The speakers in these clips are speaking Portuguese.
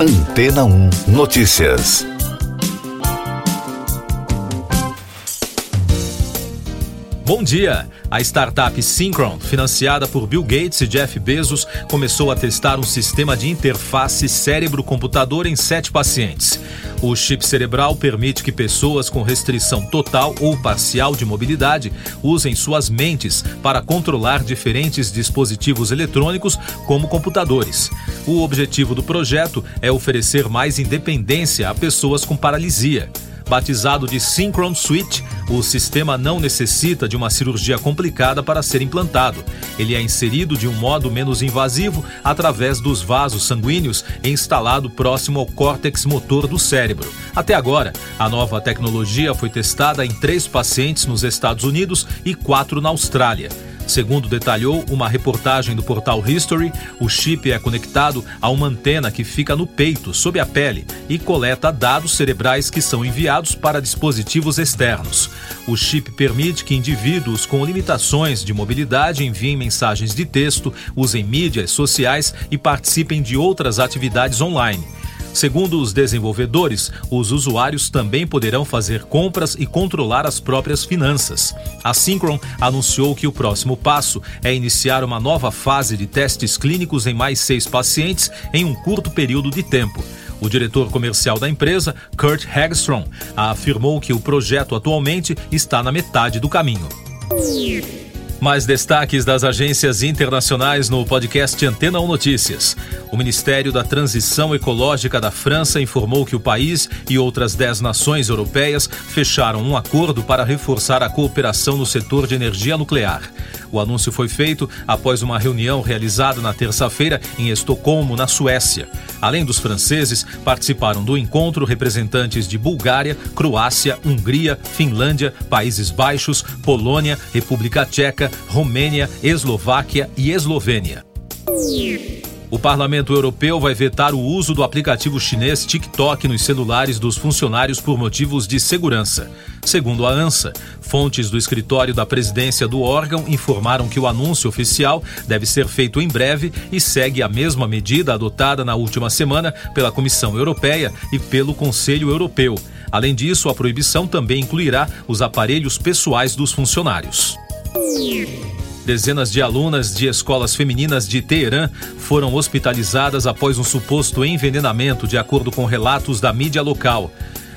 Antena 1 Notícias. Bom dia! A startup Synchron, financiada por Bill Gates e Jeff Bezos, começou a testar um sistema de interface cérebro-computador em sete pacientes. O chip cerebral permite que pessoas com restrição total ou parcial de mobilidade usem suas mentes para controlar diferentes dispositivos eletrônicos, como computadores. O objetivo do projeto é oferecer mais independência a pessoas com paralisia. Batizado de Synchron Switch, o sistema não necessita de uma cirurgia complicada para ser implantado. Ele é inserido de um modo menos invasivo através dos vasos sanguíneos e instalado próximo ao córtex motor do cérebro. Até agora, a nova tecnologia foi testada em três pacientes nos Estados Unidos e quatro na Austrália. Segundo detalhou uma reportagem do portal History, o chip é conectado a uma antena que fica no peito, sob a pele, e coleta dados cerebrais que são enviados para dispositivos externos. O chip permite que indivíduos com limitações de mobilidade enviem mensagens de texto, usem mídias sociais e participem de outras atividades online. Segundo os desenvolvedores, os usuários também poderão fazer compras e controlar as próprias finanças. A Synchron anunciou que o próximo passo é iniciar uma nova fase de testes clínicos em mais seis pacientes em um curto período de tempo. O diretor comercial da empresa, Kurt Hagstrom, afirmou que o projeto atualmente está na metade do caminho. Mais destaques das agências internacionais no podcast Antena 1 Notícias. O Ministério da Transição Ecológica da França informou que o país e outras dez nações europeias fecharam um acordo para reforçar a cooperação no setor de energia nuclear. O anúncio foi feito após uma reunião realizada na terça-feira em Estocolmo, na Suécia. Além dos franceses, participaram do encontro representantes de Bulgária, Croácia, Hungria, Finlândia, Países Baixos, Polônia, República Tcheca, Romênia, Eslováquia e Eslovênia. O Parlamento Europeu vai vetar o uso do aplicativo chinês TikTok nos celulares dos funcionários por motivos de segurança. Segundo a ANSA, fontes do escritório da presidência do órgão informaram que o anúncio oficial deve ser feito em breve e segue a mesma medida adotada na última semana pela Comissão Europeia e pelo Conselho Europeu. Além disso, a proibição também incluirá os aparelhos pessoais dos funcionários. Dezenas de alunas de escolas femininas de Teherã foram hospitalizadas após um suposto envenenamento, de acordo com relatos da mídia local.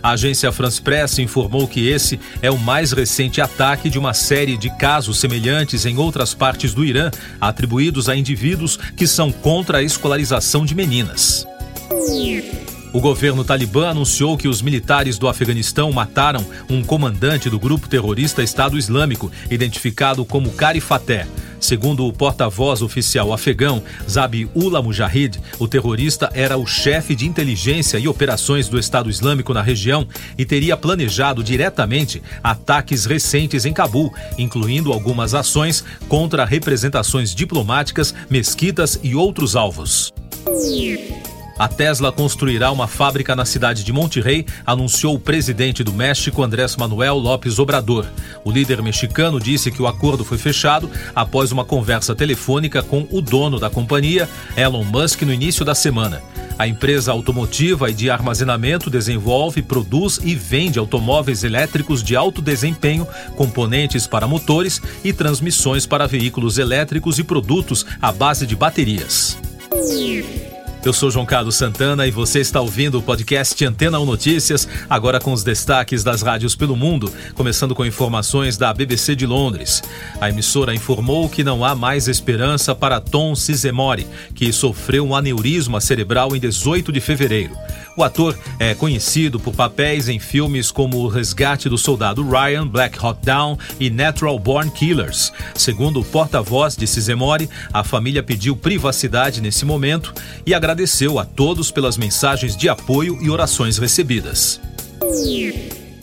A agência France Press informou que esse é o mais recente ataque de uma série de casos semelhantes em outras partes do Irã, atribuídos a indivíduos que são contra a escolarização de meninas. O governo talibã anunciou que os militares do Afeganistão mataram um comandante do grupo terrorista Estado Islâmico, identificado como Carifaté. Segundo o porta-voz oficial afegão, Zabiullah Mujahid, o terrorista era o chefe de inteligência e operações do Estado Islâmico na região e teria planejado diretamente ataques recentes em Cabul, incluindo algumas ações contra representações diplomáticas, mesquitas e outros alvos. A Tesla construirá uma fábrica na cidade de Monterrey, anunciou o presidente do México, Andrés Manuel López Obrador. O líder mexicano disse que o acordo foi fechado após uma conversa telefônica com o dono da companhia, Elon Musk, no início da semana. A empresa automotiva e de armazenamento desenvolve, produz e vende automóveis elétricos de alto desempenho, componentes para motores e transmissões para veículos elétricos e produtos à base de baterias. Eu sou João Carlos Santana e você está ouvindo o podcast Antena 1 Notícias, agora com os destaques das rádios pelo mundo, começando com informações da BBC de Londres. A emissora informou que não há mais esperança para Tom Sizemore, que sofreu um aneurisma cerebral em 18 de fevereiro. O ator é conhecido por papéis em filmes como O Resgate do Soldado Ryan, Black Hawk Down e Natural Born Killers. Segundo o porta-voz de Sizemore, a família pediu privacidade nesse momento e agradeceu a todos pelas mensagens de apoio e orações recebidas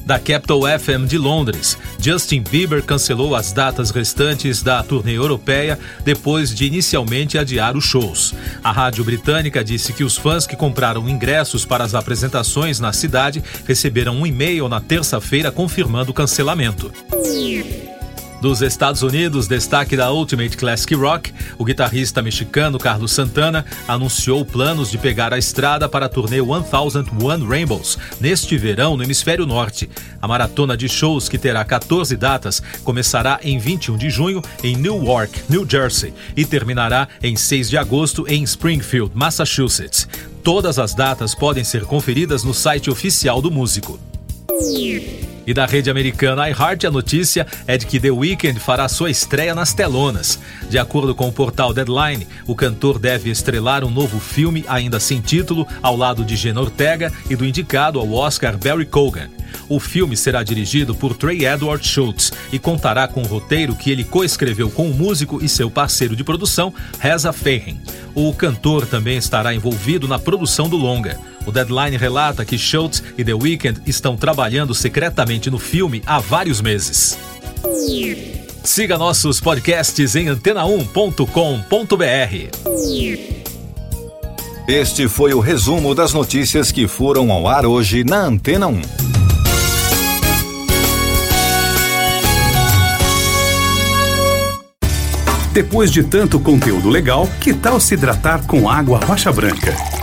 da Capital FM de Londres. Justin Bieber cancelou as datas restantes da turnê europeia depois de inicialmente adiar os shows. A rádio britânica disse que os fãs que compraram ingressos para as apresentações na cidade receberam um e-mail na terça-feira confirmando o cancelamento. Dos Estados Unidos, destaque da Ultimate Classic Rock, o guitarrista mexicano Carlos Santana anunciou planos de pegar a estrada para a turnê 1001 Rainbows neste verão no hemisfério norte. A maratona de shows, que terá 14 datas, começará em 21 de junho em Newark, New Jersey, e terminará em 6 de agosto em Springfield, Massachusetts. Todas as datas podem ser conferidas no site oficial do músico. E da rede americana iHeart, a notícia é de que The Weeknd fará sua estreia nas telonas. De acordo com o portal Deadline, o cantor deve estrelar um novo filme, ainda sem título, ao lado de Jenna Ortega e do indicado ao Oscar Barry Cogan. O filme será dirigido por Trey Edward Schultz e contará com um roteiro que ele coescreveu com o músico e seu parceiro de produção, Reza Fehen. O cantor também estará envolvido na produção do longa. O Deadline relata que Schultz e The Weeknd estão trabalhando secretamente no filme há vários meses. Siga nossos podcasts em antena1.com.br. Este foi o resumo das notícias que foram ao ar hoje na Antena 1. Depois de tanto conteúdo legal, que tal se hidratar com água rocha branca?